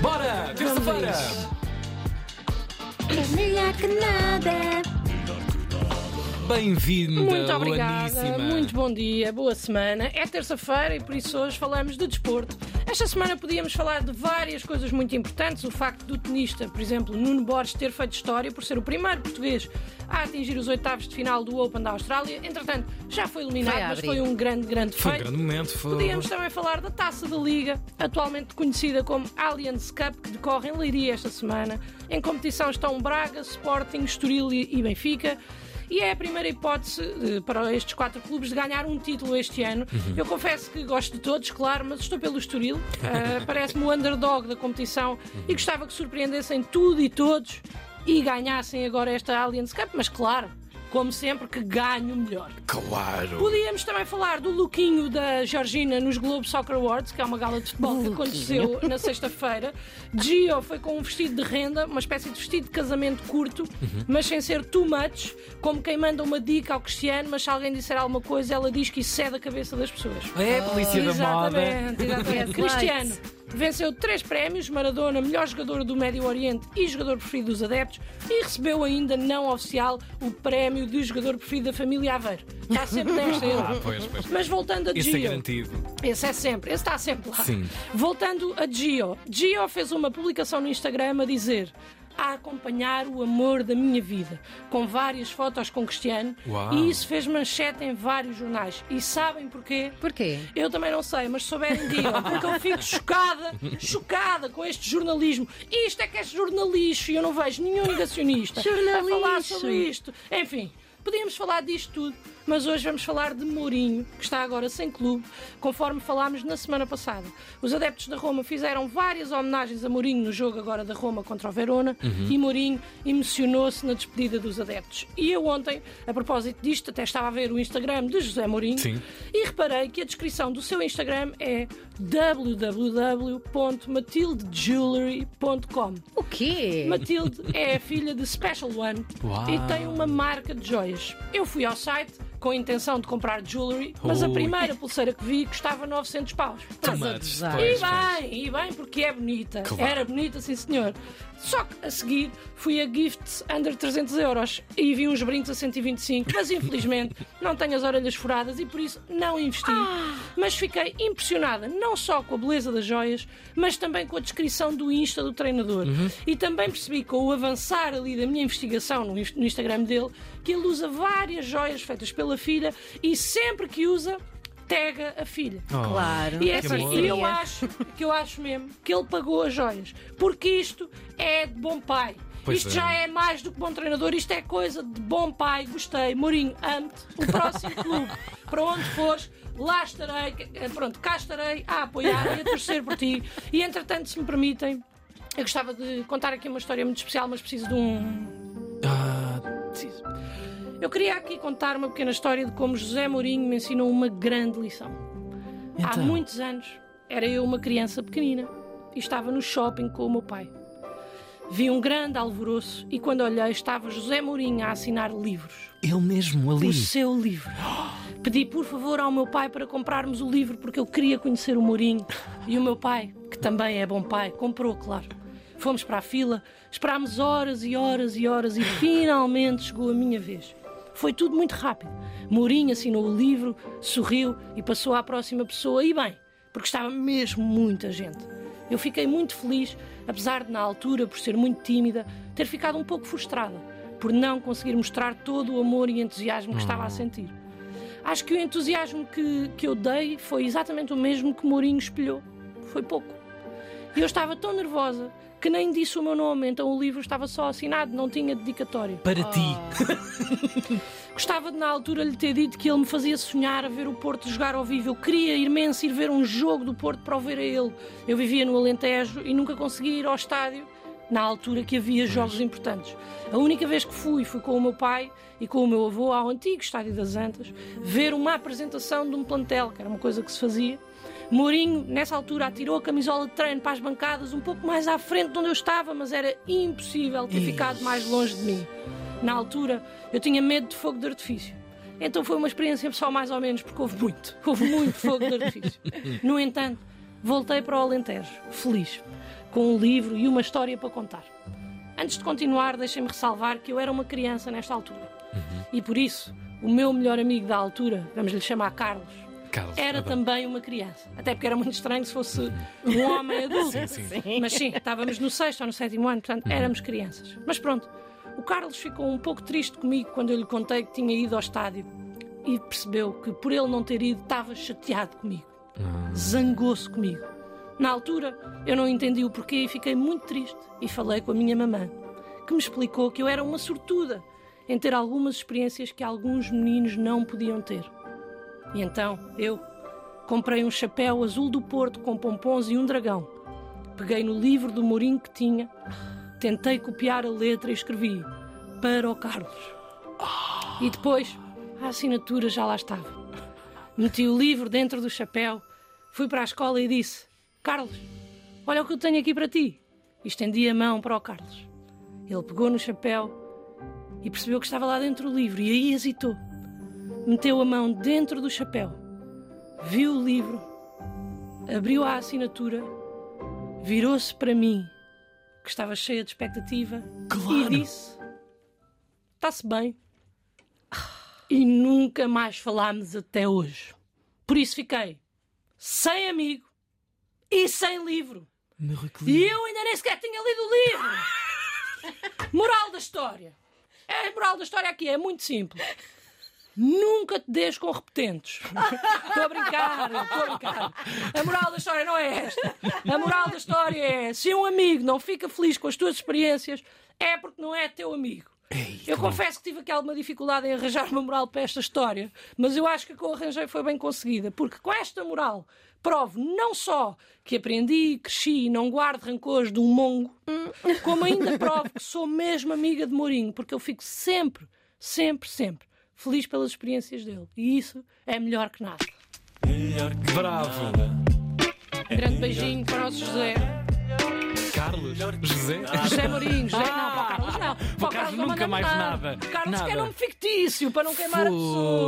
Bora! Terça-feira! É melhor que nada. Bem-vinda, Muito obrigada, Luaníssima. muito bom dia, boa semana. É terça-feira e por isso hoje falamos de desporto. Esta semana podíamos falar de várias coisas muito importantes. O facto do tenista, por exemplo, Nuno Borges, ter feito história por ser o primeiro português a atingir os oitavos de final do Open da Austrália. Entretanto, já foi eliminado, Foi mas foi um grande, grande Foi um feito. grande momento. Foi... Podíamos também falar da Taça da Liga, atualmente conhecida como Allianz Cup, que decorre em Leiria esta semana. Em competição estão Braga, Sporting, Estoril e Benfica. E é a primeira hipótese eh, para estes quatro clubes de ganhar um título este ano. Eu confesso que gosto de todos, claro, mas estou pelo Estoril. Eh, Parece-me o underdog da competição e gostava que surpreendessem tudo e todos e ganhassem agora esta Allianz Cup. Mas claro, como sempre, que ganhe o melhor. Claro! Podíamos também falar do lookinho da Georgina nos Globe Soccer Awards, que é uma gala de futebol que aconteceu na sexta-feira. Gio foi com um vestido de renda, uma espécie de vestido de casamento curto, mas sem ser too much, como quem manda uma dica ao Cristiano, mas se alguém disser alguma coisa, ela diz que isso cede a cabeça das pessoas. É a polícia da moda. Exatamente, exatamente. Cristiano venceu três prémios: Maradona, melhor jogador do Médio Oriente e jogador preferido dos adeptos, e recebeu ainda não oficial o prémio de jogador preferido da família Aveiro. Está sempre nesta ele. Ah, pois, pois. Mas voltando a é Gio, garantido. esse é sempre, esse está sempre lá. Sim. Voltando a Gio, Gio fez uma publicação no Instagram a dizer a acompanhar o amor da minha vida, com várias fotos com Cristiano, Uau. e isso fez manchete em vários jornais. E sabem porquê? Porquê? Eu também não sei, mas se souberem, digam, porque eu fico chocada, chocada com este jornalismo. Isto é que é jornalismo e eu não vejo nenhum negacionista a falar sobre isto. Enfim, podíamos falar disto tudo, mas hoje vamos falar de Mourinho, que está agora sem clube, conforme falámos na semana passada. Os adeptos da Roma fizeram várias homenagens a Mourinho no jogo agora da Roma contra o Verona e Mourinho emocionou-se na despedida dos adeptos. E eu ontem, a propósito disto, até estava a ver o Instagram de José Mourinho Sim. e reparei que a descrição do seu Instagram é www.matildejewelry.com. O quê? Matilde é a filha de Special One Uau. e tem uma marca de joias. Eu fui ao site com a intenção de comprar jewelry, mas a Ui. primeira pulseira que vi custava 900 paus. Tomates. gozar. E Pois, pois. bem, e bem, porque é bonita. Claro. Era bonita, sim senhor. Só que a seguir fui a Gifts under 300 euros e vi uns brincos a 125, mas infelizmente não tenho as orelhas furadas e por isso não investi. Mas fiquei impressionada não só com a beleza das joias, mas também com a descrição do Insta do treinador. E também percebi com o avançar ali da minha investigação no Inst- no Instagram dele que ele usa várias joias feitas pela filha e sempre que usa, tega a filha. Oh. Claro. E é Que assim, eu acho que eu acho mesmo que ele pagou as joias. Porque isto é de bom pai. Pois isto é. já é mais do que bom treinador, isto é coisa de bom pai. Gostei. Mourinho, amo-te. O próximo clube, para onde fores, lá estarei. eh, Pronto, cá estarei a apoiar e a torcer por ti. E entretanto, se me permitem, eu gostava de contar aqui uma história muito especial, mas preciso de um. Eu queria aqui contar uma pequena história de como José Mourinho me ensinou uma grande lição. Há Então. muitos anos era eu uma criança pequenina e estava no shopping com o meu pai. Vi um grande alvoroço e quando olhei estava José Mourinho a assinar livros. ele mesmo ali. O seu livro. Pedi por favor ao meu pai para comprarmos o livro porque eu queria conhecer o Mourinho. E o meu pai, que também é bom pai, comprou, claro. Fomos para a fila, esperámos horas e horas e horas e finalmente chegou a minha vez. Foi tudo muito rápido. Mourinho assinou o livro, sorriu e passou à próxima pessoa. E bem, porque estava mesmo muita gente. Eu fiquei muito feliz, apesar de, na altura, por ser muito tímida, ter ficado um pouco frustrada por não conseguir mostrar todo o amor e entusiasmo que estava a sentir. Acho que o entusiasmo que, que eu dei foi exatamente o mesmo que Mourinho espelhou. Foi pouco. E eu estava tão nervosa que nem disse o meu nome, então o livro estava só assinado, não tinha dedicatória. Para ti. Gostava de, na altura, lhe ter dito que ele me fazia sonhar a ver o Porto jogar ao vivo. Eu queria imenso ir ver um jogo do Porto para o ver a ele. Eu vivia no Alentejo e nunca conseguia ir ao estádio na altura que havia jogos importantes. A única vez que fui, fui com o meu pai e com o meu avô ao antigo Estádio das Antas, ver uma apresentação de um plantel, que era uma coisa que se fazia. Mourinho, nessa altura, atirou a camisola de treino para as bancadas, um pouco mais à frente de onde eu estava, mas era impossível ter ficado mais longe de mim. Na altura, eu tinha medo de fogo de artifício. Então foi uma experiência só mais ou menos, porque houve muito, houve muito fogo de artifício. No entanto, voltei para o Alentejo, feliz. com um livro e uma história para contar. Antes de continuar, deixem-me ressalvar que eu era uma criança nesta altura. E por isso, o meu melhor amigo da altura, vamos lhe chamar Carlos, Carlos, era adoro. também uma criança. Até porque era muito estranho se fosse um homem adulto. Mas sim, estávamos no sexto ou no sétimo ano, portanto éramos crianças. Mas pronto, o Carlos ficou um pouco triste comigo quando eu lhe contei que tinha ido ao estádio e percebeu que por ele não ter ido estava chateado comigo. Zangou-se comigo. Na altura, eu não entendi o porquê e fiquei muito triste e falei com a minha mamã, que me explicou que eu era uma sortuda em ter algumas experiências que alguns meninos não podiam ter. E então, eu comprei um chapéu azul do Porto com pompons e um dragão. Peguei no livro do Mourinho que tinha, tentei copiar a letra e escrevi para o Carlos. E depois, a assinatura já lá estava. Meti o livro dentro do chapéu, fui para a escola e disse: Carlos, olha o que eu tenho aqui para ti. E estendi a mão para o Carlos. Ele pegou no chapéu e percebeu que estava lá dentro o livro e aí hesitou. Meteu a mão dentro do chapéu, viu o livro, abriu a assinatura, virou-se para mim, que estava cheia de expectativa, e disse: Está-se bem. E nunca mais falámos até hoje. Por isso fiquei sem amigo e sem livro. E eu ainda nem sequer tinha lido o livro. Moral da história. É, a moral da história aqui é muito simples. Nunca te des com repetentes. Estou a brincar, estou a brincar. A moral da história não é esta. A moral da história é: se um amigo não fica feliz com as tuas experiências, é porque não é teu amigo. Eu confesso que tive aqui alguma dificuldade em arranjar uma moral para esta história, mas eu acho que a que eu arranjei foi bem conseguida, porque com esta moral provo não só que aprendi, cresci e não guardo rancores de um mongo, como ainda provo que sou mesmo amiga de Mourinho, porque eu fico sempre, sempre, sempre feliz pelas experiências dele. E isso é melhor que nada. Bravo. Grande beijinho para o nosso José. Carlos. José. José Mourinho, José, não, para o Carlos não. Para o Carlos não nunca mais nada. Carlos que é Nada. nome fictício para não queimar a pessoa.